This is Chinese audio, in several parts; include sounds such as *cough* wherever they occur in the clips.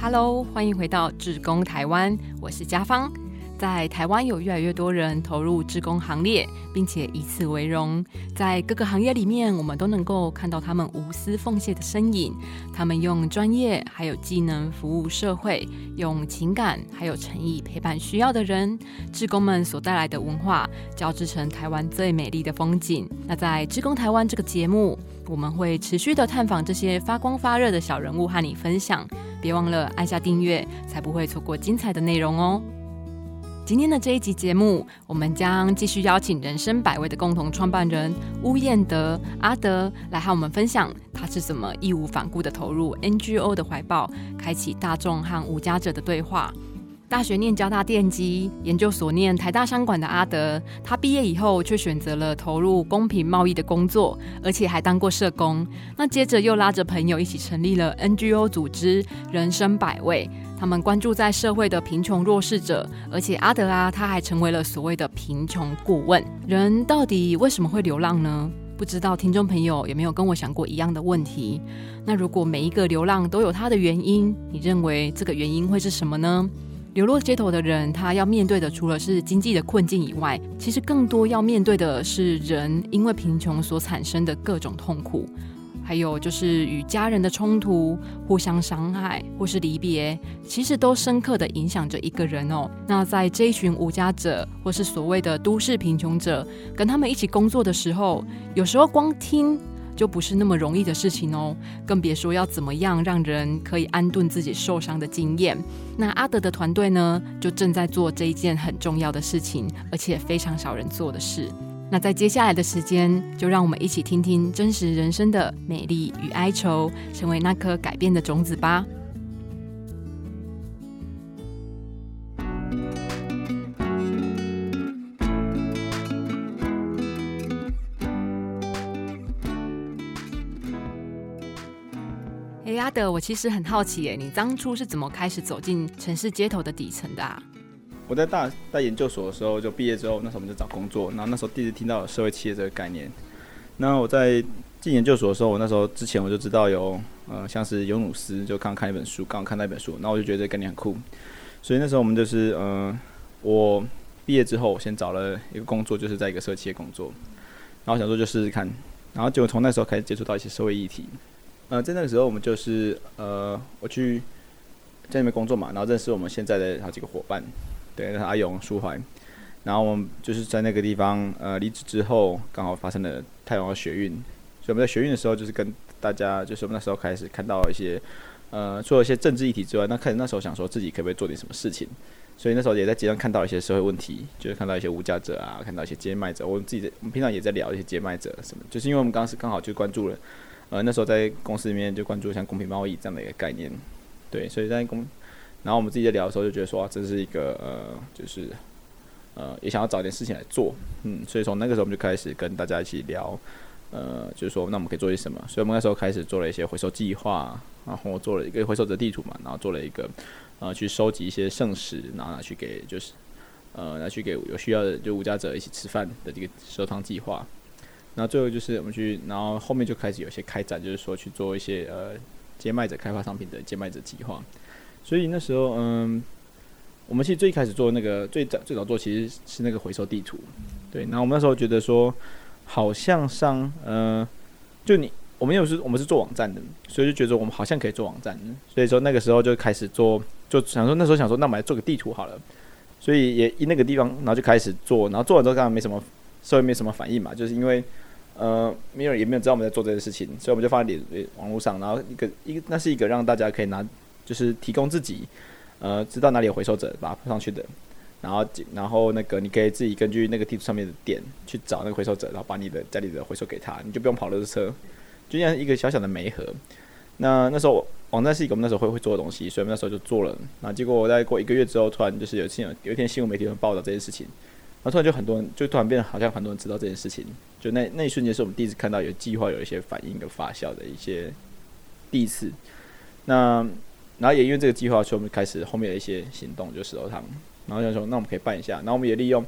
Hello，欢迎回到志工台湾，我是家芳。在台湾有越来越多人投入志工行列，并且以此为荣。在各个行业里面，我们都能够看到他们无私奉献的身影。他们用专业还有技能服务社会，用情感还有诚意陪伴需要的人。志工们所带来的文化，交织成台湾最美丽的风景。那在志工台湾这个节目，我们会持续的探访这些发光发热的小人物，和你分享。别忘了按下订阅，才不会错过精彩的内容哦。今天的这一集节目，我们将继续邀请人生百味的共同创办人乌彦德阿德来和我们分享，他是怎么义无反顾的投入 NGO 的怀抱，开启大众和无家者的对话。大学念交大电机，研究所念台大商管的阿德，他毕业以后却选择了投入公平贸易的工作，而且还当过社工。那接着又拉着朋友一起成立了 NGO 组织人生百味，他们关注在社会的贫穷弱势者，而且阿德啊，他还成为了所谓的贫穷顾问。人到底为什么会流浪呢？不知道听众朋友有没有跟我想过一样的问题？那如果每一个流浪都有它的原因，你认为这个原因会是什么呢？流落街头的人，他要面对的除了是经济的困境以外，其实更多要面对的是人因为贫穷所产生的各种痛苦，还有就是与家人的冲突、互相伤害或是离别，其实都深刻的影响着一个人哦。那在这一群无家者或是所谓的都市贫穷者，跟他们一起工作的时候，有时候光听。就不是那么容易的事情哦，更别说要怎么样让人可以安顿自己受伤的经验。那阿德的团队呢，就正在做这一件很重要的事情，而且非常少人做的事。那在接下来的时间，就让我们一起听听真实人生的美丽与哀愁，成为那颗改变的种子吧。阿德，我其实很好奇，耶，你当初是怎么开始走进城市街头的底层的啊？我在大在研究所的时候，就毕业之后，那时候我们就找工作，然后那时候第一次听到社会企业这个概念。那我在进研究所的时候，我那时候之前我就知道有呃，像是尤努斯，就刚刚看一本书，刚刚看那本书，然后我就觉得这个概念很酷，所以那时候我们就是呃，我毕业之后，我先找了一个工作，就是在一个社会企业工作，然后想说就试试看，然后结果从那时候开始接触到一些社会议题。呃，在那个时候，我们就是呃，我去在那边工作嘛，然后认识我们现在的好几个伙伴，对，阿勇、舒怀，然后我们就是在那个地方呃离职之后，刚好发生了太阳的学运，所以我们在学运的时候，就是跟大家，就是我们那时候开始看到一些呃，除了一些政治议题之外，那开始那时候想说自己可不可以做点什么事情，所以那时候也在街上看到一些社会问题，就是看到一些无家者啊，看到一些接卖者，我们自己在我们平常也在聊一些接卖者什么，就是因为我们当时刚好就关注了。呃，那时候在公司里面就关注像公平贸易这样的一个概念，对，所以在公，然后我们自己在聊的时候就觉得说，这是一个呃，就是呃，也想要找点事情来做，嗯，所以从那个时候我们就开始跟大家一起聊，呃，就是说那我们可以做些什么，所以我们那时候开始做了一些回收计划，然后做了一个回收者地图嘛，然后做了一个呃，去收集一些剩食，然后拿去给就是呃，拿去给有需要的就无家者一起吃饭的这个收汤计划。然后最后就是我们去，然后后面就开始有些开展，就是说去做一些呃接卖者开发商品的接卖者计划。所以那时候，嗯，我们其实最开始做那个最早最早做其实是那个回收地图，对。然后我们那时候觉得说，好像上，呃，就你我们又是我们是做网站的，所以就觉得我们好像可以做网站。所以说那个时候就开始做，就想说那时候想说，那我们来做个地图好了。所以也以那个地方，然后就开始做，然后做完之后刚刚没什么，社会没什么反应嘛，就是因为。呃，没有也没有知道我们在做这件事情，所以我们就放在脸网络上，然后一个一个那是一个让大家可以拿，就是提供自己，呃，知道哪里有回收者，把它放上去的，然后然后那个你可以自己根据那个地图上面的点去找那个回收者，然后把你的家里的回收给他，你就不用跑垃圾车，就像一个小小的煤盒。那那时候网站是一个我们那时候会会做的东西，所以我们那时候就做了。那结果我在过一个月之后，突然就是有新闻，有一天新闻媒体会报道这件事情。然后突然就很多人，就突然变得好像很多人知道这件事情。就那那一瞬间，是我们第一次看到有计划有一些反应的发酵的一些第一次。那然后也因为这个计划，所以我们开始后面的一些行动，就石头汤。然后想说，那我们可以办一下。然后我们也利用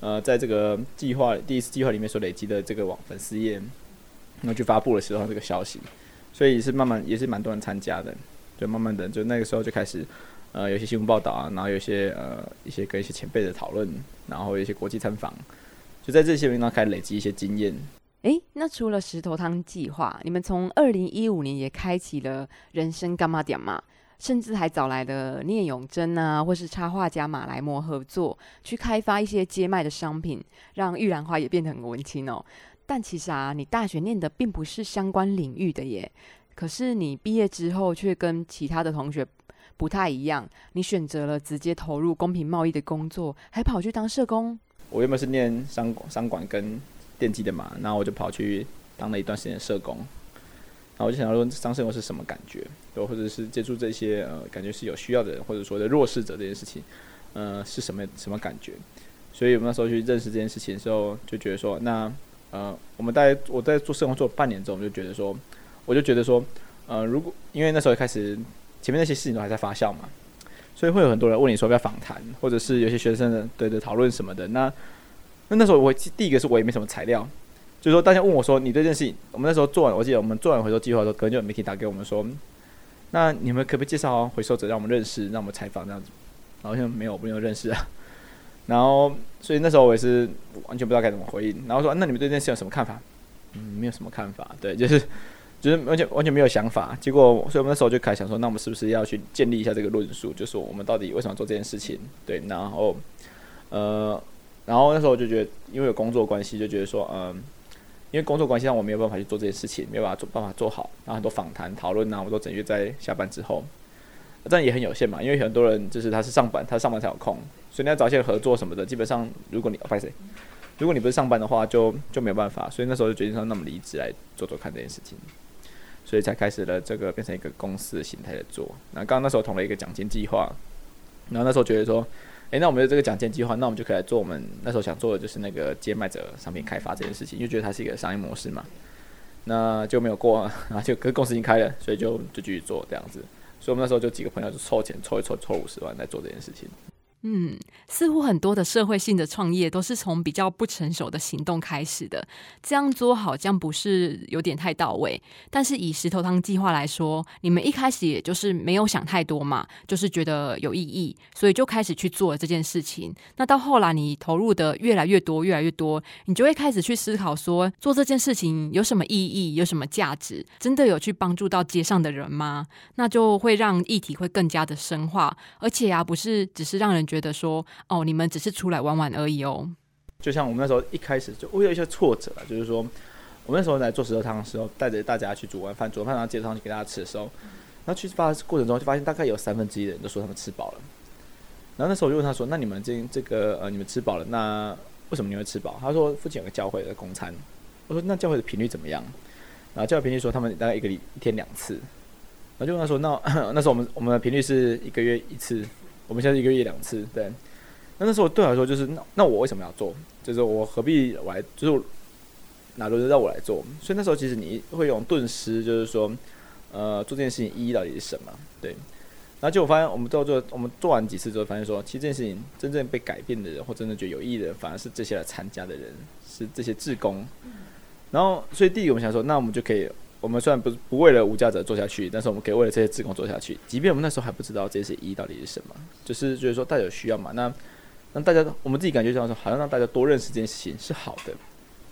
呃，在这个计划第一次计划里面所累积的这个网粉丝页，然后去发布了石头这个消息。所以是慢慢也是蛮多人参加的。就慢慢的就那个时候就开始，呃，有些新闻报道啊，然后有些呃一些跟一些前辈的讨论，然后有一些国际参访，就在这些地方开始累积一些经验。诶，那除了石头汤计划，你们从二零一五年也开启了人生干嘛点嘛？甚至还找来了聂永贞啊，或是插画家马来模合作，去开发一些街卖的商品，让玉兰花也变得很文青哦。但其实啊，你大学念的并不是相关领域的耶。可是你毕业之后却跟其他的同学不太一样，你选择了直接投入公平贸易的工作，还跑去当社工。我原本是念商商管跟电机的嘛，然后我就跑去当了一段时间社工。然后我就想说，当社工是什么感觉？对或者是接触这些呃，感觉是有需要的人，或者说的弱势者这件事情，呃，是什么什么感觉？所以我们那时候去认识这件事情的时候，就觉得说，那呃，我们在我在做社工做半年之后，我们就觉得说，我就觉得说，呃，如果因为那时候开始前面那些事情都还在发酵嘛，所以会有很多人问你说要不要访谈，或者是有些学生的对的讨论什么的。那那那时候我第一个是我也没什么材料。就是说，大家问我说：“你对这件事情，我们那时候做完，我记得我们做完回收计划的时候，可能就有媒体打给我们说，那你们可不可以介绍回收者让我们认识，让我们采访这样子？”好像没有，没有认识啊。*laughs* 然后，所以那时候我也是完全不知道该怎么回应。然后说：“那你们对这件事有什么看法？”嗯，没有什么看法。对，就是就是完全完全没有想法。结果，所以我们那时候就开始想说：“那我们是不是要去建立一下这个论述？就是我们到底为什么做这件事情？”对，然后呃，然后那时候就觉得，因为有工作关系，就觉得说，嗯。因为工作关系，让我没有办法去做这件事情，没有办法做办法做好。然后很多访谈、讨论啊，我都整约在下班之后，但也很有限嘛。因为很多人就是他是上班，他上班才有空，所以你要找一些合作什么的。基本上，如果你不是如果你不是上班的话，就就没有办法。所以那时候就决定说，那么离职来做做看这件事情，所以才开始了这个变成一个公司的形态的做。那刚刚那时候同了一个奖金计划，然后那时候觉得说。诶，那我们有这个奖金计划，那我们就可以来做我们那时候想做的，就是那个接卖者商品开发这件事情，因为觉得它是一个商业模式嘛。那就没有过，然后就跟公司已经开了，所以就就继续做这样子。所以我们那时候就几个朋友就凑钱，凑一凑，凑五十万来做这件事情。嗯，似乎很多的社会性的创业都是从比较不成熟的行动开始的，这样做好像不是有点太到位。但是以石头汤计划来说，你们一开始也就是没有想太多嘛，就是觉得有意义，所以就开始去做了这件事情。那到后来你投入的越来越多，越来越多，你就会开始去思考说，做这件事情有什么意义，有什么价值，真的有去帮助到街上的人吗？那就会让议题会更加的深化，而且啊，不是只是让人。觉得说哦，你们只是出来玩玩而已哦。就像我们那时候一开始就会有一些挫折，就是说我们那时候来做石头汤的时候，带着大家去煮完饭，煮完饭然后接上去给大家吃的时候，然后去发过程中就发现大概有三分之一的人都说他们吃饱了。然后那时候我就问他说：“那你们这这个呃，你们吃饱了，那为什么你会吃饱？”他说：“附近有个教会的公餐。”我说：“那教会的频率怎么样？”然后教会频率说他们大概一个礼一天两次。然后就问他说：“那 *coughs* 那时候我们我们的频率是一个月一次。”我们现在一个月两次，对。那那时候对我来说，就是那那我为什么要做？就是我何必来？就是哪轮得到我来做？所以那时候其实你会用顿失，就是说，呃，做这件事情意义到底是什么？对。然后就我发现，我们做做，我们做完几次之后，发现说，其实这件事情真正被改变的人，或真正觉得有意义的人，反而是这些来参加的人，是这些志工。然后，所以第一个我们想说，那我们就可以。我们虽然不不为了无价者做下去，但是我们可以为了这些职工做下去。即便我们那时候还不知道这些意义到底是什么，就是就是说大家有需要嘛？那那大家我们自己感觉上说，好像让大家多认识这件事情是好的，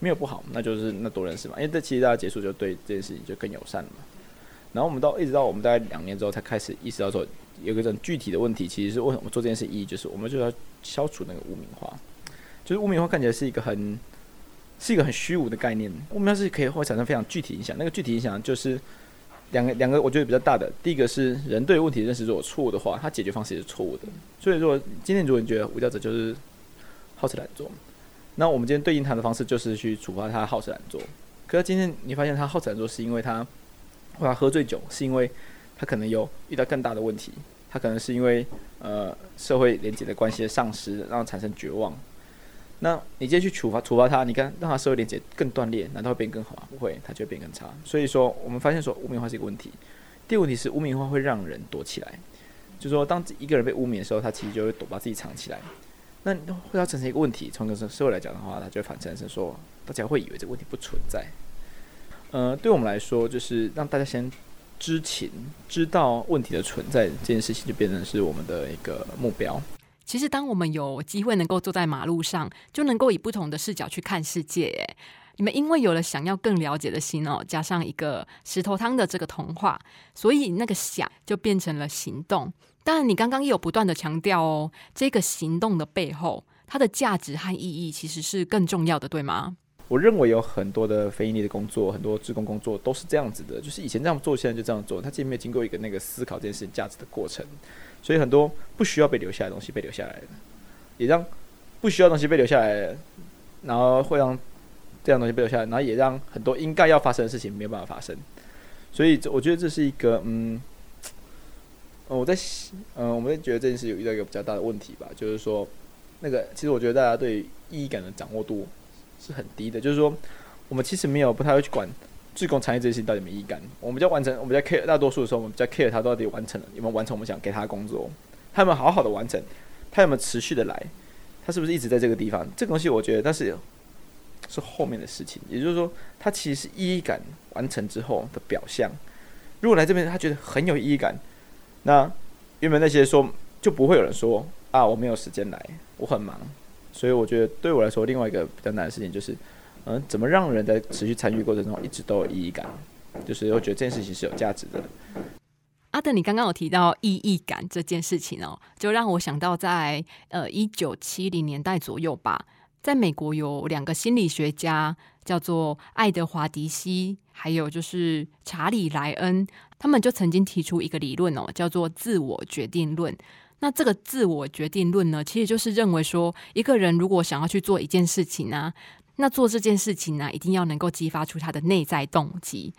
没有不好，那就是那多认识嘛。因为这其实大家结束就对这件事情就更友善了嘛。然后我们到一直到我们大概两年之后才开始意识到说，有个很具体的问题，其实是为什么做这件事意义，就是我们就要消除那个污名化，就是污名化看起来是一个很。是一个很虚无的概念，我们要是可以会产生非常具体影响。那个具体影响就是两个两个，我觉得比较大的。第一个是人对问题的认识如果错误的话，他解决方式也是错误的。所以说，今天如果你觉得无教者就是好吃懒做，那我们今天对应他的方式就是去处罚他好吃懒做。可是今天你发现他好吃懒做是因为他或他喝醉酒，是因为他可能有遇到更大的问题，他可能是因为呃社会连接的关系的丧失，让产生绝望。那你直接去处罚处罚他，你看让他社会连接更断裂，难道会变更好吗？不会，他就会变更差。所以说，我们发现说污名化是一个问题。第二个问题是污名化会让人躲起来，就是说当一个人被污名的时候，他其实就会躲把自己藏起来。那会要产生一个问题，从个社会来讲的话，他就反产生说，大家会以为这个问题不存在。呃，对我们来说，就是让大家先知情、知道问题的存在这件事情，就变成是我们的一个目标。其实，当我们有机会能够坐在马路上，就能够以不同的视角去看世界。哎，你们因为有了想要更了解的心哦，加上一个石头汤的这个童话，所以那个想就变成了行动。当然，你刚刚也有不断的强调哦，这个行动的背后，它的价值和意义其实是更重要的，对吗？我认为有很多的非盈利的工作，很多职工工作都是这样子的，就是以前这样做，现在就这样做，他其实没有经过一个那个思考这件事情价值的过程。所以很多不需要被留下来的东西被留下来了，也让不需要东西被留下来，然后会让这样东西被留下来，然后也让很多应该要发生的事情没有办法发生。所以我觉得这是一个嗯，我在嗯，我们觉得这件事有遇到一个比较大的问题吧，就是说那个其实我觉得大家对意义感的掌握度是很低的，就是说我们其实没有不太会去管。自工参与这件事情到底没意义感？我们比较完成，我们比较 care 大多数的时候，我们比较 care 他到底完成了有没有完成我们想给他的工作，他有没有好好的完成，他有没有持续的来，他是不是一直在这个地方？这个东西我觉得，但是是后面的事情。也就是说，他其实是意义感完成之后的表象。如果来这边他觉得很有意义感，那原本那些说就不会有人说啊，我没有时间来，我很忙。所以我觉得对我来说，另外一个比较难的事情就是。嗯，怎么让人在持续参与过程中一直都有意义感？就是我觉得这件事情是有价值的。阿德，你刚刚有提到意义感这件事情哦，就让我想到在呃一九七零年代左右吧，在美国有两个心理学家叫做爱德华迪西，还有就是查理莱恩，他们就曾经提出一个理论哦，叫做自我决定论。那这个自我决定论呢，其实就是认为说，一个人如果想要去做一件事情呢。那做这件事情呢，一定要能够激发出他的内在动机。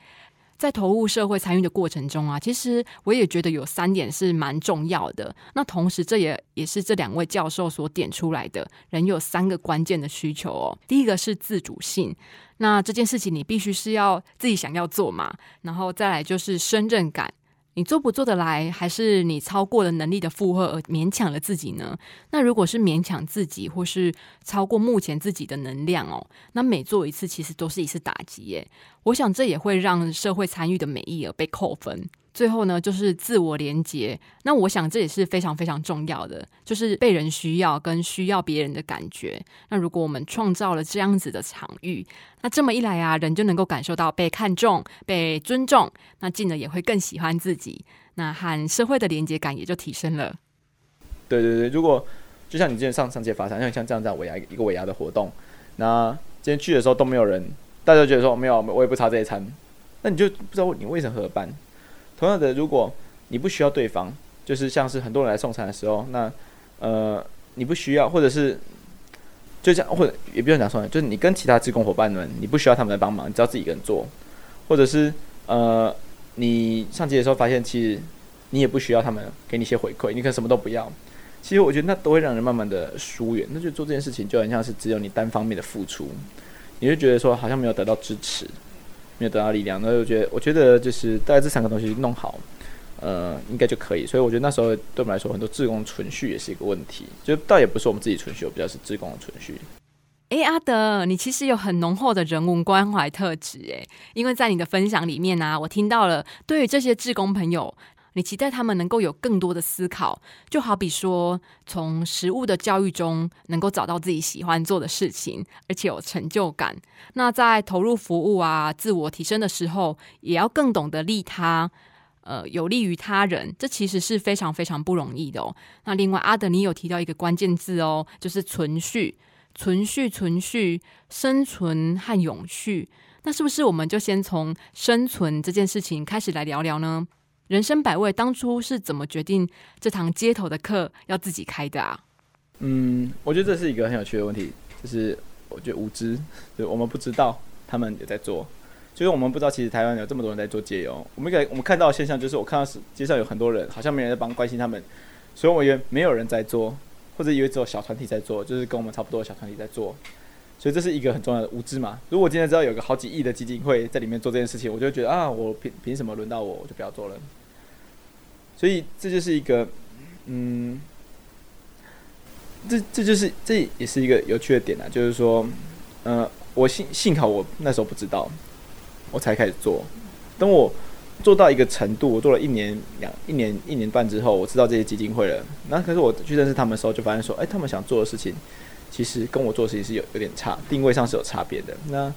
在投入社会参与的过程中啊，其实我也觉得有三点是蛮重要的。那同时，这也也是这两位教授所点出来的人有三个关键的需求哦。第一个是自主性，那这件事情你必须是要自己想要做嘛。然后再来就是胜任感。你做不做得来，还是你超过了能力的负荷而勉强了自己呢？那如果是勉强自己，或是超过目前自己的能量哦，那每做一次其实都是一次打击耶。我想这也会让社会参与的美意而被扣分。最后呢，就是自我连接。那我想这也是非常非常重要的，就是被人需要跟需要别人的感觉。那如果我们创造了这样子的场域，那这么一来啊，人就能够感受到被看重、被尊重，那进而也会更喜欢自己，那和社会的连接感也就提升了。对对对，如果就像你之前上上届发展，像像这样这样尾牙一个尾牙的活动，那今天去的时候都没有人，大家觉得说没有，我也不差这一餐，那你就不知道你为什么合办。同样的，如果你不需要对方，就是像是很多人来送餐的时候，那呃，你不需要，或者是就这样，或者也不用讲送餐，就是你跟其他职工伙伴们，你不需要他们来帮忙，你只要自己一个人做，或者是呃，你上街的时候发现，其实你也不需要他们给你一些回馈，你可能什么都不要。其实我觉得那都会让人慢慢的疏远，那就做这件事情就很像是只有你单方面的付出，你就觉得说好像没有得到支持。没有得到力量，那我觉得，我觉得就是大概这三个东西弄好，呃，应该就可以。所以我觉得那时候对我们来说，很多自工存续也是一个问题，就倒也不是我们自己存续，我比较是自工的存续。哎，阿德，你其实有很浓厚的人文关怀特质，哎，因为在你的分享里面呢，我听到了对于这些志工朋友。你期待他们能够有更多的思考，就好比说，从食物的教育中能够找到自己喜欢做的事情，而且有成就感。那在投入服务啊、自我提升的时候，也要更懂得利他，呃，有利于他人。这其实是非常非常不容易的哦。那另外，阿德尼有提到一个关键字哦，就是存续、存续、存续、生存和永续。那是不是我们就先从生存这件事情开始来聊聊呢？人生百味，当初是怎么决定这堂街头的课要自己开的啊？嗯，我觉得这是一个很有趣的问题，就是我觉得无知，就我们不知道他们也在做，就是我们不知道其实台湾有这么多人在做戒油。我们给我们看到的现象就是，我看到是街上有很多人，好像没人在帮关心他们，所以我以为没有人在做，或者以为只有小团体在做，就是跟我们差不多的小团体在做。所以这是一个很重要的无知嘛。如果今天知道有个好几亿的基金会在里面做这件事情，我就觉得啊，我凭凭什么轮到我，我就不要做了。所以这就是一个，嗯，这这就是这也是一个有趣的点啊，就是说，呃，我幸幸好我那时候不知道，我才开始做。等我做到一个程度，我做了一年两一年一年半之后，我知道这些基金会了。那可是我去认识他们的时候，就发现说，哎，他们想做的事情，其实跟我做事情是有有点差，定位上是有差别的。那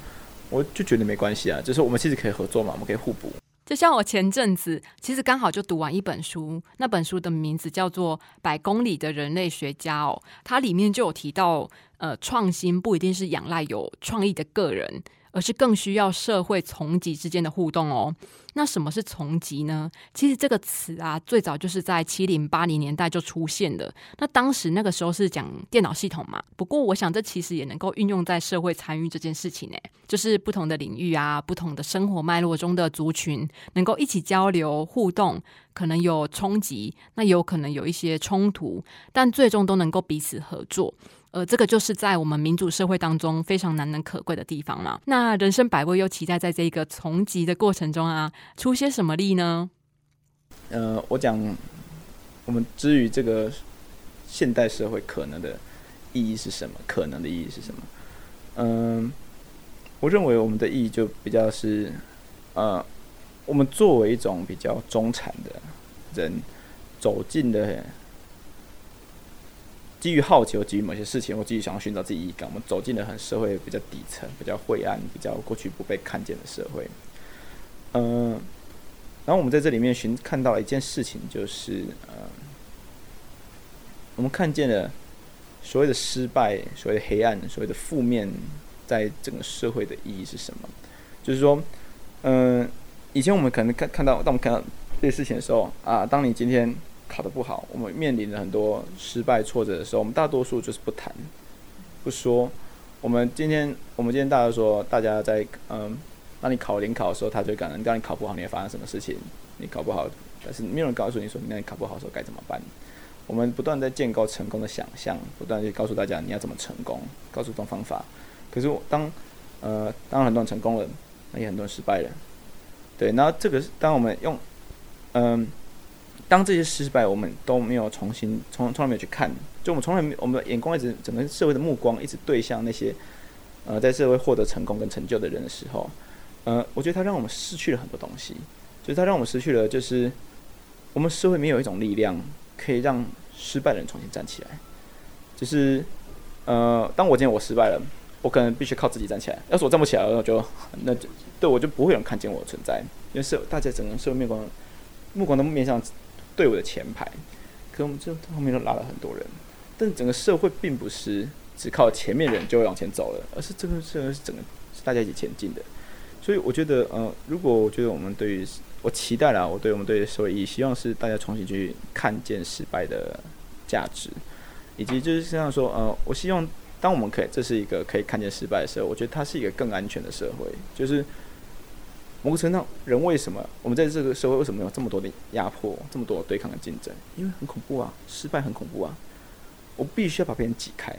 我就觉得没关系啊，就是我们其实可以合作嘛，我们可以互补。就像我前阵子其实刚好就读完一本书，那本书的名字叫做《百公里的人类学家》哦，它里面就有提到，呃，创新不一定是仰赖有创意的个人。而是更需要社会层级之间的互动哦。那什么是层级呢？其实这个词啊，最早就是在七零八零年代就出现的。那当时那个时候是讲电脑系统嘛。不过我想这其实也能够运用在社会参与这件事情呢。就是不同的领域啊，不同的生活脉络中的族群，能够一起交流互动，可能有冲击，那有可能有一些冲突，但最终都能够彼此合作。呃，这个就是在我们民主社会当中非常难能可贵的地方了。那人生百味又期待在这个从集的过程中啊，出些什么力呢？呃，我讲我们之于这个现代社会可能的意义是什么？可能的意义是什么？嗯，我认为我们的意义就比较是，呃，我们作为一种比较中产的人走进的。基于好奇，或基于某些事情，或基于想要寻找自己意义感，我们走进了很社会比较底层、比较晦暗、比较过去不被看见的社会。嗯，然后我们在这里面寻看到了一件事情，就是呃，我们看见了所谓的失败、所谓的黑暗、所谓的负面，在整个社会的意义是什么？就是说，嗯，以前我们可能看看到，当我们看到这些事情的时候啊，当你今天。考得不好，我们面临了很多失败挫折的时候，我们大多数就是不谈，不说。我们今天，我们今天大家说，大家在嗯，当你考联考的时候，他就讲，当你考不好，你会发生什么事情？你考不好，但是没有人告诉你说，那你考不好的时候该怎么办？我们不断在建构成功的想象，不断去告诉大家你要怎么成功，告诉这种方法。可是当呃，当很多人成功了，那也很多人失败了。对，那这个是当我们用嗯。当这些失败，我们都没有重新从从来没有去看，就我们从来没我们的眼光一直整个社会的目光一直对向那些呃在社会获得成功跟成就的人的时候，呃，我觉得他让我们失去了很多东西，就是他让我们失去了，就是我们社会没有一种力量可以让失败的人重新站起来，就是呃，当我今天我失败了，我可能必须靠自己站起来，要是我站不起来，我就那就对我就不会有人看见我的存在，因为社大家整个社会目光目光都面向。队伍的前排，可我们这后面都拉了很多人，但整个社会并不是只靠前面人就会往前走了，而是这个社会是整个是大家一起前进的。所以我觉得，呃，如果我觉得我们对于我期待了，我对我们对社会意义，希望是大家重新去看见失败的价值，以及就是像说，呃，我希望当我们可以这是一个可以看见失败的时候，我觉得它是一个更安全的社会，就是。某个程度，人为什么我们在这个社会为什么有这么多的压迫，这么多对抗的竞争？因为很恐怖啊，失败很恐怖啊。我必须要把别人挤开，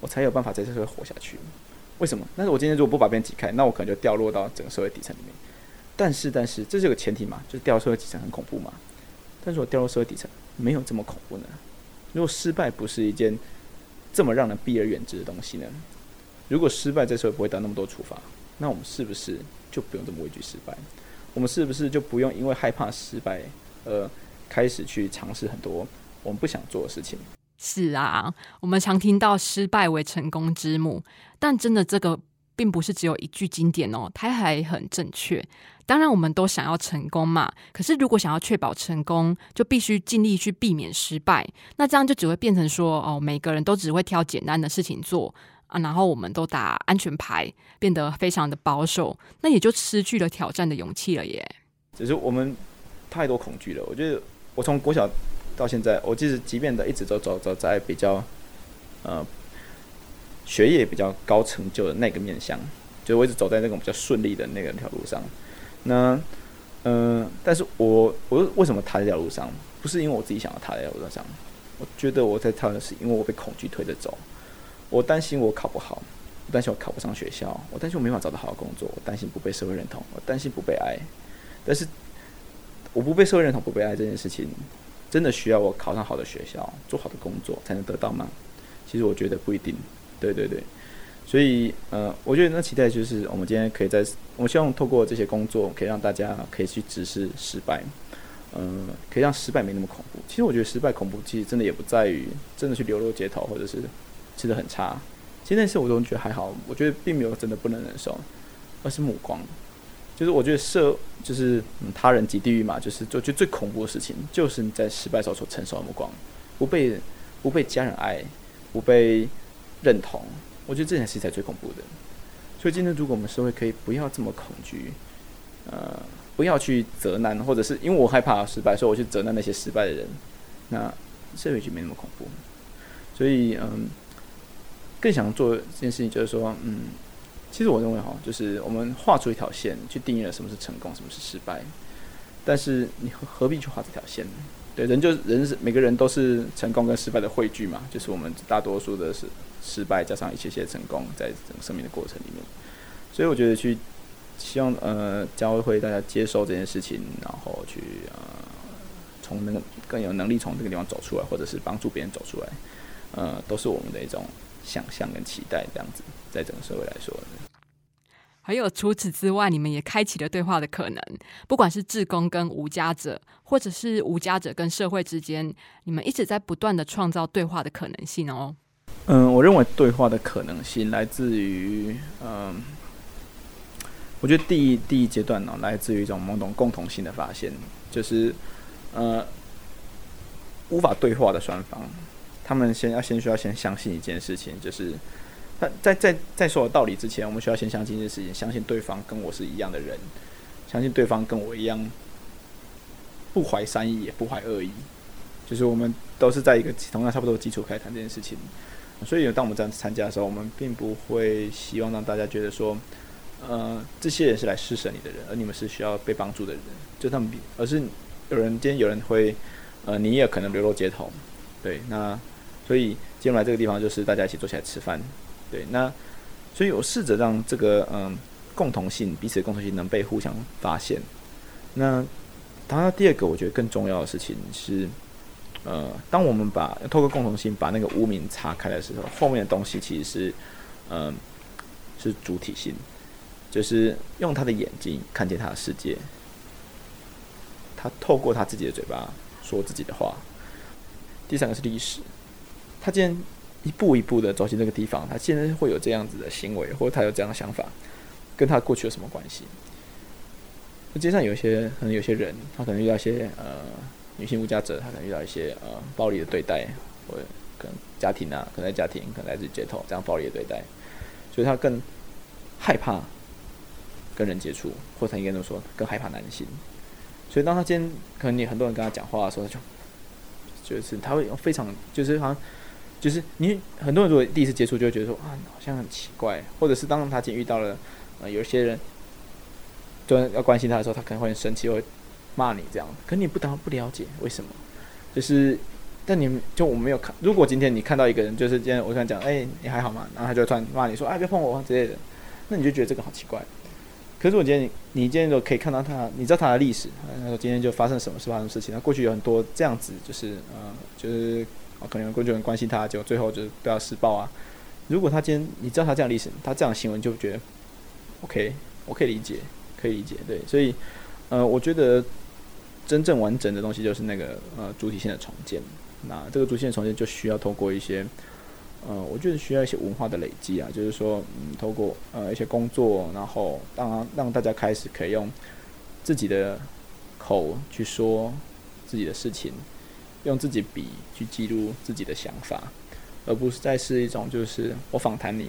我才有办法在这社会活下去。为什么？但是我今天如果不把别人挤开，那我可能就掉落到整个社会底层里面。但是，但是这是个前提嘛，就是掉社会底层很恐怖嘛。但是我掉落社会底层没有这么恐怖呢。如果失败不是一件这么让人避而远之的东西呢？如果失败这社会不会得那么多处罚，那我们是不是？就不用这么畏惧失败，我们是不是就不用因为害怕失败而开始去尝试很多我们不想做的事情？是啊，我们常听到失败为成功之母，但真的这个并不是只有一句经典哦，它还很正确。当然，我们都想要成功嘛，可是如果想要确保成功，就必须尽力去避免失败。那这样就只会变成说，哦，每个人都只会挑简单的事情做。啊，然后我们都打安全牌，变得非常的保守，那也就失去了挑战的勇气了耶。只是我们太多恐惧了。我觉得我从国小到现在，我即使即便的一直都走走在比较呃学业比较高成就的那个面向，就我一直走在那种比较顺利的那个条路上。那嗯，但是我我为什么踏这条路上？不是因为我自己想要踏这条路上，我觉得我在踏的是因为我被恐惧推着走。我担心我考不好，我担心我考不上学校，我担心我没法找到好的工作，我担心不被社会认同，我担心不被爱。但是，我不被社会认同、不被爱这件事情，真的需要我考上好的学校、做好的工作才能得到吗？其实我觉得不一定。对对对，所以呃，我觉得那期待就是我们今天可以在，我希望透过这些工作，可以让大家可以去直视失败，嗯，可以让失败没那么恐怖。其实我觉得失败恐怖，其实真的也不在于真的去流落街头，或者是吃的很差。其实那些我都觉得还好，我觉得并没有真的不能忍受，而是目光。就是我觉得社就是他人及地狱嘛，就是就觉得最恐怖的事情，就是你在失败时候所承受的目光，不被不被家人爱，不被认同，我觉得这件事才最恐怖的。所以今天如果我们社会可以不要这么恐惧，呃，不要去责难，或者是因为我害怕失败，所以我去责难那些失败的人，那社会就没那么恐怖。所以嗯，更想做这件事情，就是说嗯。其实我认为哈，就是我们画出一条线，去定义了什么是成功，什么是失败。但是你何何必去画这条线呢？对，人就人是每个人都是成功跟失败的汇聚嘛，就是我们大多数的是失败加上一些些成功，在整个生命的过程里面。所以我觉得去希望呃教会大家接受这件事情，然后去呃从那个更有能力从这个地方走出来，或者是帮助别人走出来，呃，都是我们的一种想象跟期待，这样子在整个社会来说。还有除此之外，你们也开启了对话的可能。不管是志工跟无家者，或者是无家者跟社会之间，你们一直在不断的创造对话的可能性哦。嗯，我认为对话的可能性来自于，嗯，我觉得第一第一阶段呢，来自于一种某种共同性的发现，就是呃，无法对话的双方，他们先要先需要先相信一件事情，就是。在在在在说道理之前，我们需要先相信一件事情：相信对方跟我是一样的人，相信对方跟我一样不怀善意也不怀恶意，就是我们都是在一个同样差不多的基础开谈这件事情。所以，当我们这样子参加的时候，我们并不会希望让大家觉得说，呃，这些人是来施舍你的人，而你们是需要被帮助的人，就他们，而是有人今天有人会，呃，你也可能流落街头，对，那所以今天来这个地方就是大家一起坐起来吃饭。对，那所以我试着让这个嗯共同性，彼此的共同性能被互相发现。那当然，第二个我觉得更重要的事情是，呃，当我们把透过共同性把那个污名擦开的时候，后面的东西其实是嗯是主体性，就是用他的眼睛看见他的世界，他透过他自己的嘴巴说自己的话。第三个是历史，他今天。一步一步的走进这个地方，他现在会有这样子的行为，或者他有这样的想法，跟他过去有什么关系？街上有一些可能有些人，他可能遇到一些呃女性无家者，他可能遇到一些呃暴力的对待，或可能家庭啊，可能在家庭，可能来自街头这样暴力的对待，所以他更害怕跟人接触，或者应该这么说，更害怕男性。所以当他今天可能你很多人跟他讲话的时候，他就就是他会非常就是好像。就是你很多人如果第一次接触就会觉得说啊好像很奇怪，或者是当他今天遇到了呃有些人，就要关心他的时候，他可能会很生气，会骂你这样。可你不当不了解为什么？就是但你就我没有看，如果今天你看到一个人，就是今天我想讲，哎你还好吗？然后他就突然骂你说哎别碰我之类的，那你就觉得这个好奇怪。可是我今天你你今天就可以看到他，你知道他的历史，他说今天就发生什么事发生事情，他过去有很多这样子，就是呃就是。啊，可能工作人员关心他，就最后就是都要施暴啊。如果他今天你知道他这样历史，他这样行为就觉得 OK，我可以理解，可以理解。对，所以呃，我觉得真正完整的东西就是那个呃主体性的重建。那这个主体性的重建就需要通过一些呃，我觉得需要一些文化的累积啊，就是说嗯，透过呃一些工作，然后让让大家开始可以用自己的口去说自己的事情。用自己笔去记录自己的想法，而不是再是一种就是我访谈你，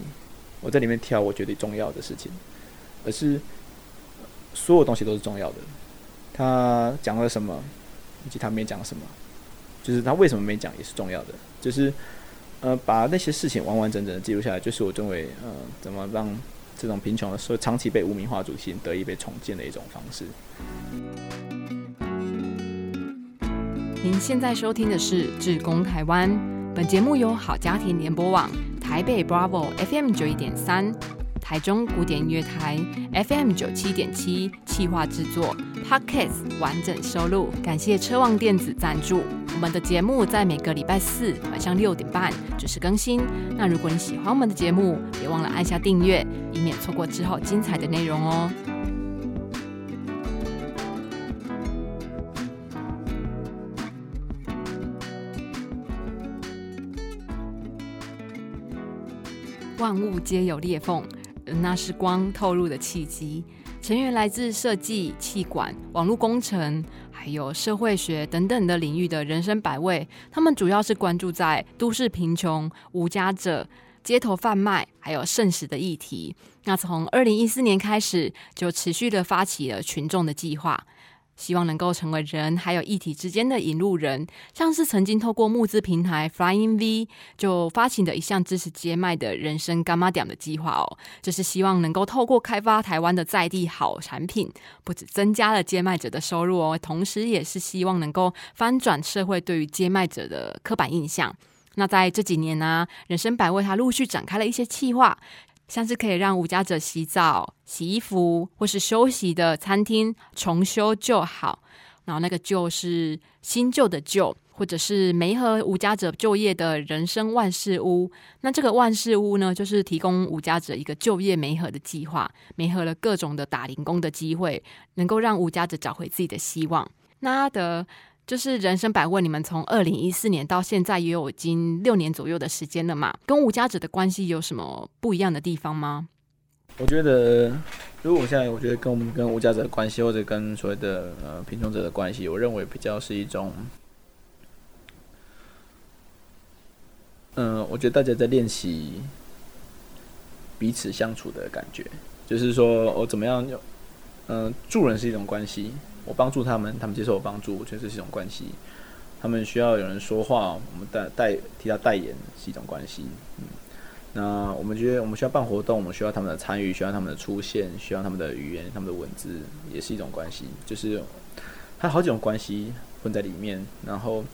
我在里面挑我觉得重要的事情，而是所有东西都是重要的。他讲了什么，以及他没讲什么，就是他为什么没讲也是重要的。就是呃，把那些事情完完整整的记录下来，就是我认为呃，怎么让这种贫穷的说长期被无名化主心得以被重建的一种方式。您现在收听的是《志工台湾》，本节目由好家庭联播网、台北 Bravo FM 九一点三、台中古典音乐台 FM 九七点七企划制作，Podcast 完整收录。感谢车望电子赞助。我们的节目在每个礼拜四晚上六点半准时更新。那如果你喜欢我们的节目，别忘了按下订阅，以免错过之后精彩的内容哦。万物皆有裂缝，那是光透入的契机。成员来自设计、气管、网络工程，还有社会学等等的领域的人生百味。他们主要是关注在都市贫穷、无家者、街头贩卖，还有剩食的议题。那从二零一四年开始，就持续的发起了群众的计划。希望能够成为人还有议题之间的引路人，像是曾经透过募资平台 Flying V 就发起的一项支持街卖的人生干妈点的计划哦，就是希望能够透过开发台湾的在地好产品，不止增加了接麦者的收入哦，同时也是希望能够翻转社会对于接麦者的刻板印象。那在这几年呢，人生百味它陆续展开了一些计划。像是可以让无家者洗澡、洗衣服或是休息的餐厅重修旧好，然后那个旧是新旧的旧，或者是没和无家者就业的人生万事屋。那这个万事屋呢，就是提供无家者一个就业没合的计划，没合了各种的打零工的机会，能够让无家者找回自己的希望。那的。就是人生百味，你们从二零一四年到现在也有已经六年左右的时间了嘛？跟无家者的关系有什么不一样的地方吗？我觉得，如果我现在我觉得跟我们跟无家者的关系，或者跟所谓的呃贫穷者的关系，我认为比较是一种，嗯，我觉得大家在练习彼此相处的感觉，就是说我怎么样，嗯，助人是一种关系。我帮助他们，他们接受我帮助，我觉得这是一种关系。他们需要有人说话，我们代代替他代言是一种关系。嗯，那我们觉得我们需要办活动，我们需要他们的参与，需要他们的出现，需要他们的语言、他们的文字，也是一种关系。就是它好几种关系混在里面。然后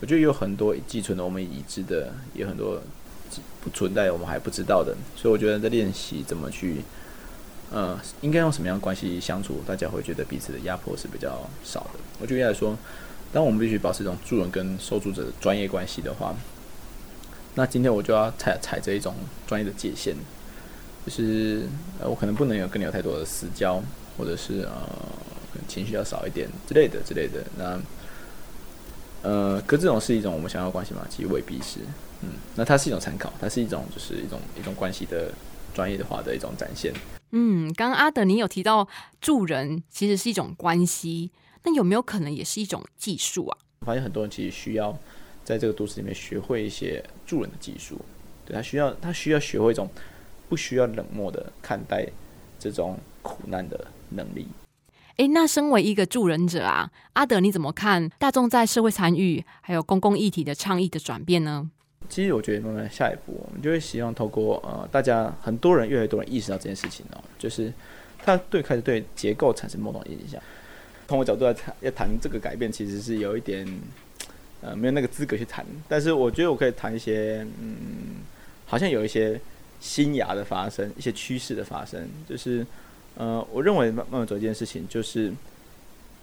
我觉得有很多寄存的，我们已知的，也很多不存在我们还不知道的。所以我觉得在练习怎么去。呃，应该用什么样的关系相处，大家会觉得彼此的压迫是比较少的。我觉得来说，当我们必须保持一种助人跟受助者的专业关系的话，那今天我就要踩踩着一种专业的界限，就是呃，我可能不能有跟你有太多的私交，或者是呃，情绪要少一点之类的之类的。那呃，可这种是一种我们想要关系吗？其实未必是。嗯，那它是一种参考，它是一种就是一种一种关系的专业的话的一种展现。嗯，刚刚阿德你有提到助人其实是一种关系，那有没有可能也是一种技术啊？我发现很多人其实需要在这个都市里面学会一些助人的技术，对他需要他需要学会一种不需要冷漠的看待这种苦难的能力。诶，那身为一个助人者啊，阿德你怎么看大众在社会参与还有公共议题的倡议的转变呢？其实我觉得，慢慢下一步，我们就会希望透过呃，大家很多人越来越多人意识到这件事情哦，就是他对开始对结构产生某种影响。从我角度来谈，要谈这个改变，其实是有一点呃没有那个资格去谈。但是我觉得我可以谈一些，嗯，好像有一些新芽的发生，一些趋势的发生。就是呃，我认为慢慢走一件事情，就是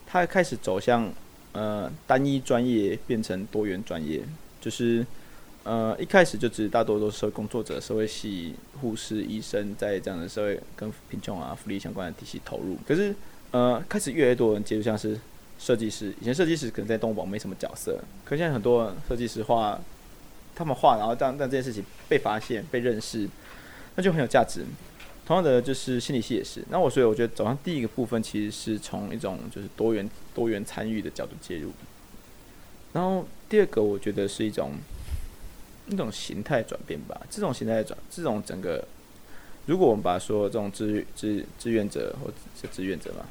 他开始走向呃单一专业变成多元专业，就是。呃，一开始就只大多都是社会工作者、社会系护士、医生，在这样的社会跟贫穷啊、福利相关的体系投入。可是，呃，开始越来越多人接触，像是设计师。以前设计师可能在动物保没什么角色，可现在很多设计师画，他们画，然后让让这件事情被发现、被认识，那就很有价值。同样的，就是心理系也是。那我所以我觉得走上第一个部分，其实是从一种就是多元多元参与的角度介入。然后第二个，我觉得是一种。一种形态转变吧，这种形态转，这种整个，如果我们把说这种志志志愿者或是志愿者嘛，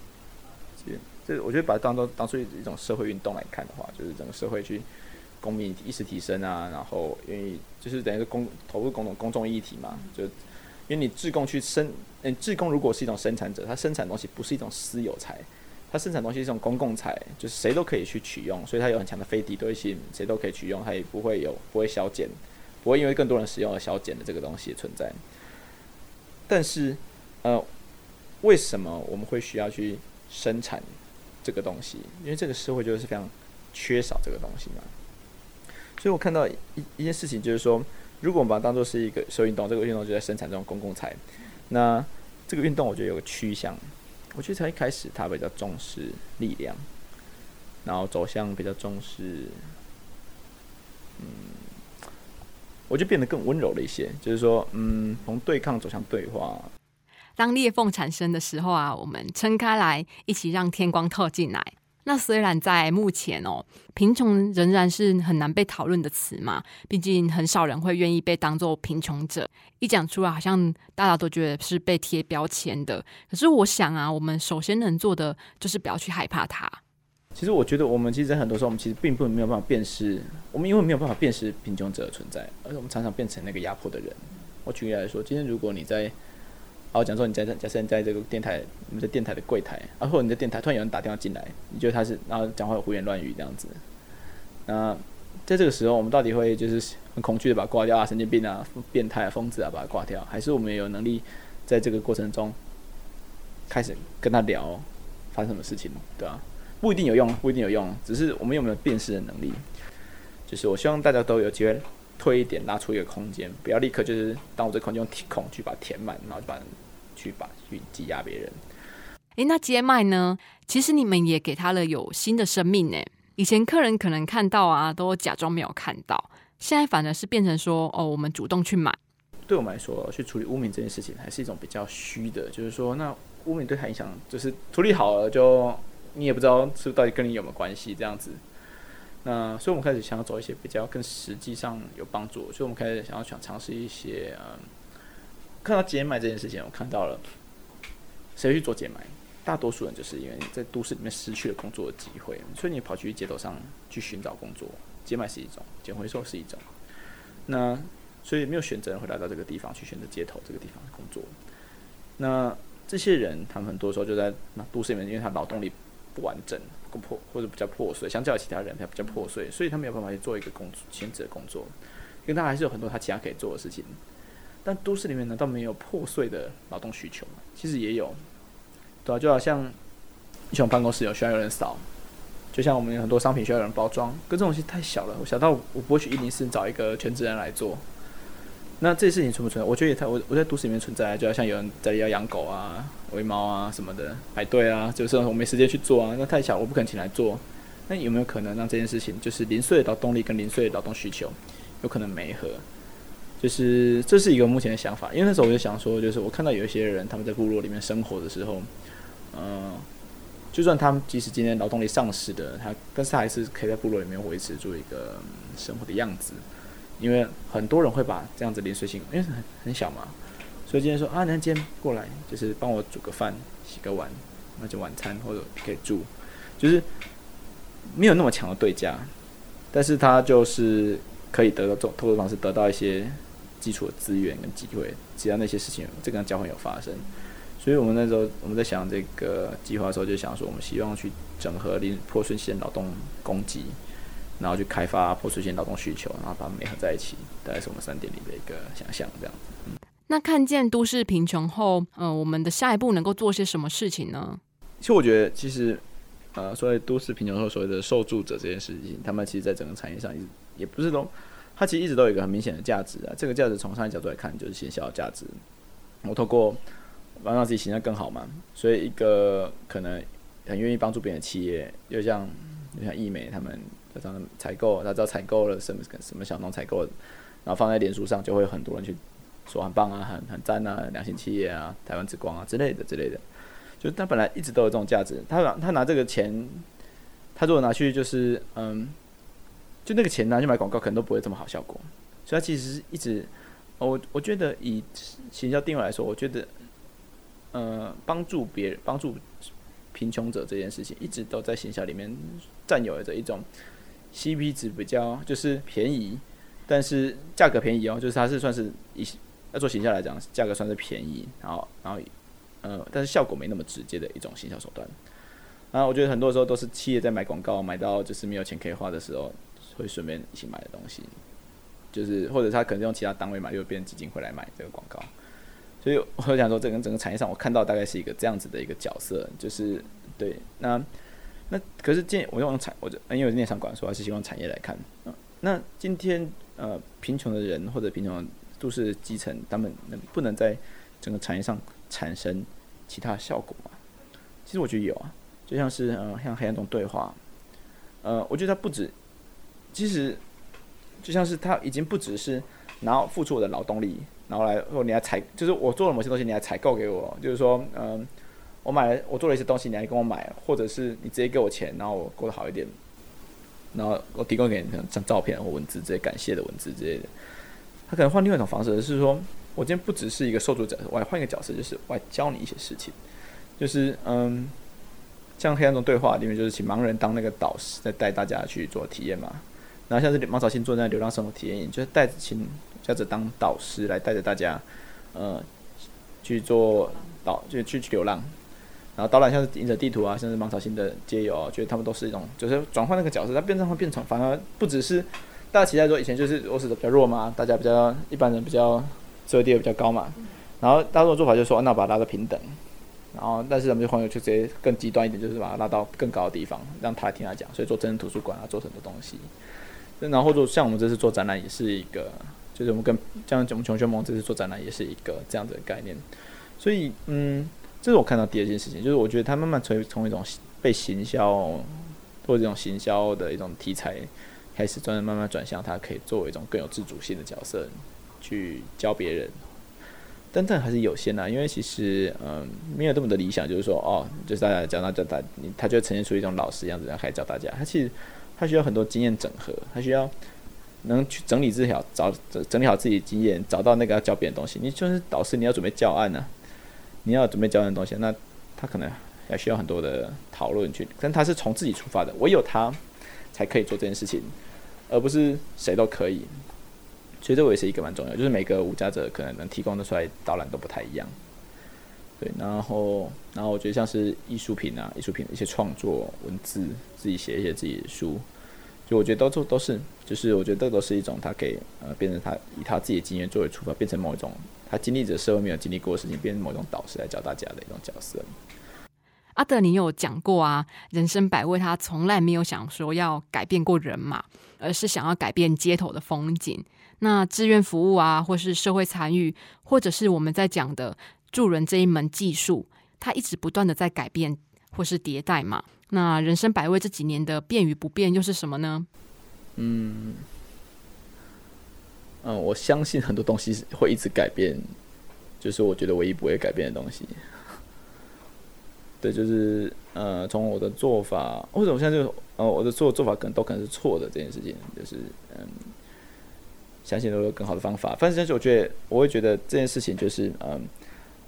志愿，这我觉得把它当做当做一种社会运动来看的话，就是整个社会去公民意识提升啊，然后愿意就是等于是公投入公众公众议题嘛，就因为你自贡去生，嗯，自贡如果是一种生产者，他生产东西不是一种私有财。它生产东西是一种公共财，就是谁都可以去取用，所以它有很强的非敌对性，谁都可以取用，它也不会有不会消减，不会因为更多人使用而消减的这个东西存在。但是，呃，为什么我们会需要去生产这个东西？因为这个社会就是非常缺少这个东西嘛。所以我看到一一件事情，就是说，如果我们把它当做是一个社会运动，这个运动就在生产这种公共财，那这个运动我觉得有个趋向，我觉得才一开始它比较重视力量，然后走向比较重视，嗯，我就变得更温柔了一些，就是说，嗯，从对抗走向对话。当裂缝产生的时候啊，我们撑开来，一起让天光透进来。那虽然在目前哦，贫穷仍然是很难被讨论的词嘛，毕竟很少人会愿意被当做贫穷者。一讲出来，好像大家都觉得是被贴标签的。可是我想啊，我们首先能做的就是不要去害怕它。其实我觉得，我们其实很多时候，我们其实并不没有办法辨识，我们因为没有办法辨识贫穷者的存在，而且我们常常变成那个压迫的人。我举例来说，今天如果你在哦，讲说你在假设你在这个电台，你在电台的柜台，啊，或者你在电台突然有人打电话进来，你觉得他是，然后讲话胡言乱语这样子，那在这个时候，我们到底会就是很恐惧的把它挂掉啊，神经病啊，变态啊，疯子啊，把它挂掉，还是我们有能力在这个过程中开始跟他聊发生什么事情，对吧？不一定有用，不一定有用，只是我们有没有辨识的能力？就是我希望大家都有机会。推一点，拉出一个空间，不要立刻就是当我这空间用孔去把它填满，然后就把去把去挤压别人。诶，那接麦呢？其实你们也给他了有新的生命呢。以前客人可能看到啊，都假装没有看到，现在反而是变成说，哦，我们主动去买。对我们来说，去处理污名这件事情，还是一种比较虚的，就是说，那污名对他影响，就是处理好了，就你也不知道是到底跟你有没有关系，这样子。那所以，我们开始想要走一些比较更实际上有帮助，所以我们开始想要想尝试一些嗯，看到解买这件事情，我看到了谁去做解买？大多数人就是因为在都市里面失去了工作的机会，所以你跑去街头上去寻找工作，解买是一种，捡回收是一种。那所以没有选择会来到这个地方去选择街头这个地方工作。那这些人，他们很多时候就在那都市里面，因为他劳动力完整不。破或者比较破碎，相较其他人，他比较破碎，所以他没有办法去做一个工作，兼职的工作，因为他还是有很多他其他可以做的事情。但都市里面难道没有破碎的劳动需求吗？其实也有，对啊，就好像以前办公室有需要有人扫，就像我们有很多商品需要有人包装，可这种东西太小了，我小到我不会去一零四找一个全职人来做。那这些事情存不存在？我觉得也太我我在都市里面存在，就好像有人在要养狗啊、喂猫啊什么的排队啊，就是我没时间去做啊，那太小，我不肯请来做。那有没有可能让这件事情就是零碎的劳动力跟零碎的劳动需求有可能没合？就是这是一个目前的想法，因为那时候我就想说，就是我看到有一些人他们在部落里面生活的时候，嗯，就算他们即使今天劳动力丧失的，他但是他还是可以在部落里面维持住一个生活的样子。因为很多人会把这样子零碎性，因为很很小嘛，所以今天说啊，那今天过来就是帮我煮个饭、洗个碗，那就晚餐或者可以住，就是没有那么强的对价，但是他就是可以得到这种透过方式得到一些基础的资源跟机会，只要那些事情这个交换有发生，所以我们那时候我们在想这个计划的时候，就想说我们希望去整合零破碎性劳动供给。然后去开发破碎性劳动需求，然后把它们合在一起，大概是我们三点零的一个想象，这样子。嗯，那看见都市贫穷后，呃，我们的下一步能够做些什么事情呢？其实我觉得，其实，呃，所谓都市贫穷后所谓的受助者这件事情，他们其实在整个产业上也也不是都，它其实一直都有一个很明显的价值啊。这个价值从商业角度来看，就是行销价值。我透过让自己形象更好嘛，所以一个可能很愿意帮助别人的企业，就像就像易美他们。他知道采购，他知道采购了什么什么小农采购，然后放在脸书上，就会有很多人去说很棒啊，很很赞啊，良心企业啊，台湾之光啊之类的之类的。就他本来一直都有这种价值，他拿他拿这个钱，他如果拿去就是嗯，就那个钱拿去买广告，可能都不会这么好效果。所以他其实一直，我我觉得以行销定位来说，我觉得呃帮助别人帮助贫穷者这件事情，一直都在行销里面占有着一种。CP 值比较就是便宜，但是价格便宜哦，就是它是算是以要做行销来讲，价格算是便宜，然后然后呃，但是效果没那么直接的一种行销手段。然后我觉得很多时候都是企业在买广告，买到就是没有钱可以花的时候，会顺便一起买的东西，就是或者他可能用其他单位买，又变基金会来买这个广告。所以我想说，这个整个产业上，我看到大概是一个这样子的一个角色，就是对那。那可是建我用产，我就因为我是念商管，说还是希望产业来看。那今天呃贫穷的人或者贫穷都市基层，他们能不能在整个产业上产生其他效果吗？其实我觉得有啊，就像是呃像黑暗中对话，呃，我觉得它不止，其实就像是它已经不只是拿付出我的劳动力，然后来说你来采，就是我做了某些东西，你来采购给我，就是说嗯。我买了，我做了一些东西，你来跟我买，或者是你直接给我钱，然后我过得好一点，然后我提供给你像照片或文字这些感谢的文字之类的。他可能换另外一种方式，是说我今天不只是一个受助者，我还换一个角色，就是我来教你一些事情，就是嗯，像黑暗中对话里面，就是请盲人当那个导师，在带大家去做体验嘛。然后像是芒草星做那流浪生活体验营，就是带着请叫着当导师来带着大家，呃，去做导，就去去流浪。然后导览像是引着地图啊，像是芒草星的街游啊，觉得他们都是一种，就是转换那个角色，它变成会变成，反而不只是大家期待说以前就是我是比较弱嘛，大家比较一般人比较社会地位比较高嘛，然后大众的做法就是说那把它拉到平等，然后但是咱们就朋友就直接更极端一点，就是把它拉到更高的地方，让他听他讲，所以做真人图书馆啊，做很多东西，然后做像我们这次做展览也是一个，就是我们跟像我们穷学盟这次做展览也是一个这样的概念，所以嗯。这是我看到第二件事情，就是我觉得他慢慢从从一种被行销或者这种行销的一种题材，开始转慢慢转向，他可以作为一种更有自主性的角色去教别人，但但还是有限的，因为其实嗯没有这么的理想，就是说哦，就是大家讲到叫他，他就呈现出一种老师样子来开始教大家，他其实他需要很多经验整合，他需要能去整理自己，找整理好自己的经验，找到那个要教别人东西。你就是导师，你要准备教案呢。你要准备教人东西，那他可能还需要很多的讨论去，但他是从自己出发的，唯有他才可以做这件事情，而不是谁都可以。所以这我也是一个蛮重要，就是每个无家者可能能提供的出来导览都不太一样。对，然后，然后我觉得像是艺术品啊，艺术品的一些创作文字，自己写一些自己的书，就我觉得都都都是，就是我觉得这都是一种他给呃变成他以他自己的经验作为出发，变成某一种。他经历着社会没有经历过的事情，变成某种导师来教大家的一种角色。阿德，你有讲过啊，人生百味，他从来没有想说要改变过人嘛，而是想要改变街头的风景。那志愿服务啊，或是社会参与，或者是我们在讲的助人这一门技术，它一直不断的在改变或是迭代嘛。那人生百味这几年的变与不变又是什么呢？嗯。嗯，我相信很多东西会一直改变，就是我觉得唯一不会改变的东西。对，就是呃，从我的做法，或者我现在就呃，我的做做法可能都可能是错的这件事情，就是嗯，相信都有更好的方法。反正就是我觉得，我会觉得这件事情就是嗯，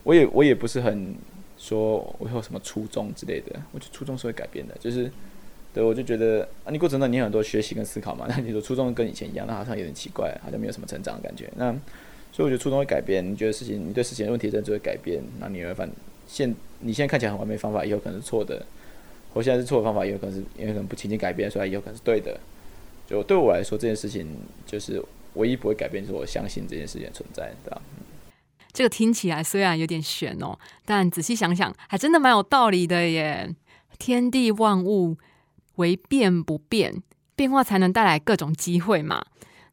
我也我也不是很说我有什么初衷之类的，我觉得初衷是会改变的，就是。对，我就觉得啊，你过程中你有很多学习跟思考嘛，那你说初中跟以前一样，那好像有点奇怪，好像没有什么成长的感觉。那所以我觉得初中会改变，你觉得事情，你对事情的问题认知会改变，那你会反现，你现在看起来很完美方法，以后可能是错的，或现在是错的方法，也有可能是，因为可能不轻轻改变，所以以后可能是对的。就对我来说，这件事情就是唯一不会改变，就是我相信这件事情存在，对吧？这个听起来虽然有点悬哦，但仔细想想，还真的蛮有道理的耶。天地万物。为变不变，变化才能带来各种机会嘛。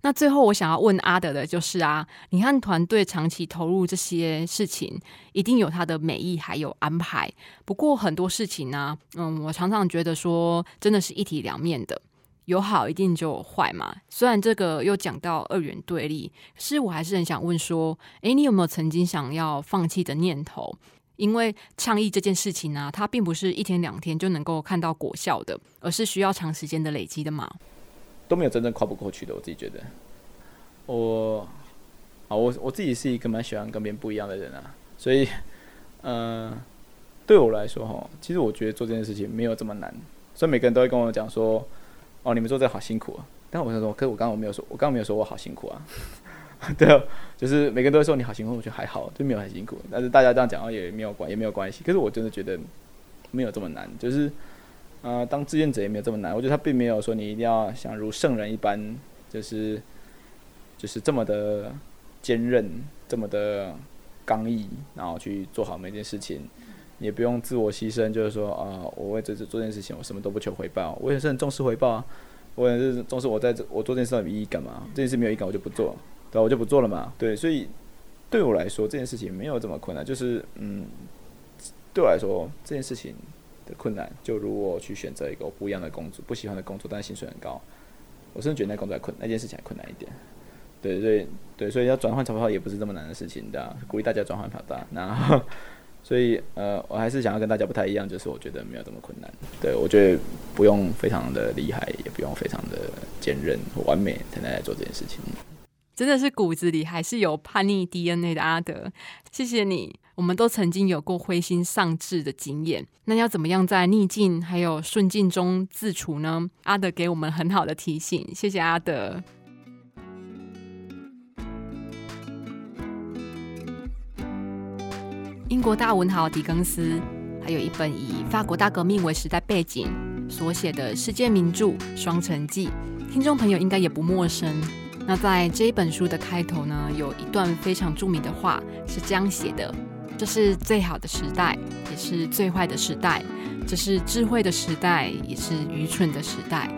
那最后我想要问阿德的就是啊，你和团队长期投入这些事情，一定有它的美意还有安排。不过很多事情呢，嗯，我常常觉得说，真的是一体两面的，有好一定就有坏嘛。虽然这个又讲到二元对立，可是我还是很想问说，诶，你有没有曾经想要放弃的念头？因为倡议这件事情呢，它并不是一天两天就能够看到果效的，而是需要长时间的累积的嘛。都没有真正跨不过去的，我自己觉得。我，啊，我我自己是一个蛮喜欢跟别人不一样的人啊，所以，嗯，*laughs* 对我来说哈，其实我觉得做这件事情没有这么难。所以每个人都会跟我讲说，哦，你们做这好辛苦啊。但我想说，可是我刚刚我没有说，我刚刚没有说我好辛苦啊。*laughs* 对啊，就是每个人都会说你好辛苦，我觉得还好，就没有很辛苦。但是大家这样讲也没有关，也没有关系。可是我真的觉得没有这么难，就是呃，当志愿者也没有这么难。我觉得他并没有说你一定要像如圣人一般，就是就是这么的坚韧，这么的刚毅，然后去做好每件事情，也不用自我牺牲，就是说啊，我为这次做这件事情，我什么都不求回报。我也是很重视回报啊。我也是重视我在这我做这件事有意义感嘛，这件事没有意义感我就不做，对？我就不做了嘛。对，所以对我来说这件事情没有这么困难，就是嗯，对我来说这件事情的困难，就如我去选择一个我不一样的工作，不喜欢的工作，但是薪水很高，我甚至觉得那工作还困，那件事情还困难一点。对对对，所以要转换跑道也不是这么难的事情的，鼓励大家转换跑道。然后，所以呃，我还是想要跟大家不太一样，就是我觉得没有这么困难。对我觉得不用非常的厉害，也不用非常的坚韧和完美才能来做这件事情。真的是骨子里还是有叛逆 DNA 的阿德，谢谢你。我们都曾经有过灰心丧志的经验，那要怎么样在逆境还有顺境中自处呢？阿德给我们很好的提醒，谢谢阿德。英国大文豪狄更斯，还有一本以法国大革命为时代背景所写的世界名著《双城记》，听众朋友应该也不陌生。那在这一本书的开头呢，有一段非常著名的话是这样写的：“这是最好的时代，也是最坏的时代；这是智慧的时代，也是愚蠢的时代；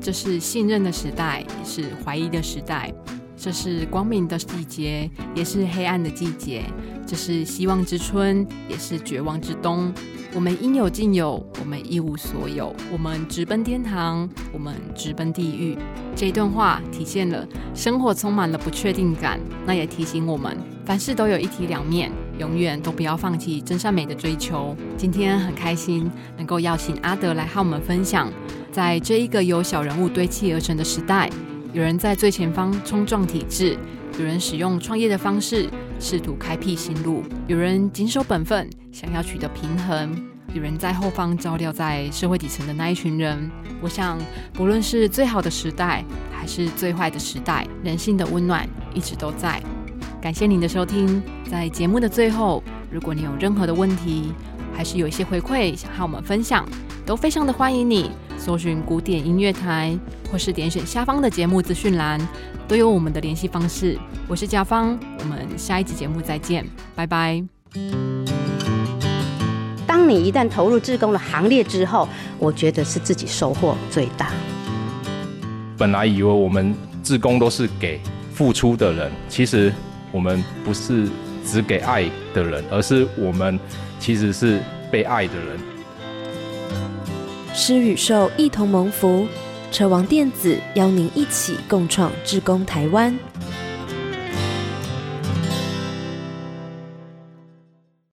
这是信任的时代，也是怀疑的时代；这是光明的季节，也是黑暗的季节。”这是希望之春，也是绝望之冬。我们应有尽有，我们一无所有。我们直奔天堂，我们直奔地狱。这一段话体现了生活充满了不确定感，那也提醒我们，凡事都有一体两面，永远都不要放弃真善美的追求。今天很开心能够邀请阿德来和我们分享，在这一个由小人物堆砌而成的时代，有人在最前方冲撞体制，有人使用创业的方式。试图开辟新路，有人谨守本分，想要取得平衡；有人在后方照料在社会底层的那一群人。我想，不论是最好的时代，还是最坏的时代，人性的温暖一直都在。感谢您的收听，在节目的最后，如果你有任何的问题，还是有一些回馈想和我们分享，都非常的欢迎你搜寻古典音乐台，或是点选下方的节目资讯栏。都有我们的联系方式，我是甲方，我们下一集节目再见，拜拜。当你一旦投入志工的行列之后，我觉得是自己收获最大。本来以为我们志工都是给付出的人，其实我们不是只给爱的人，而是我们其实是被爱的人。施与受一同蒙福。车王电子邀您一起共创志工台湾。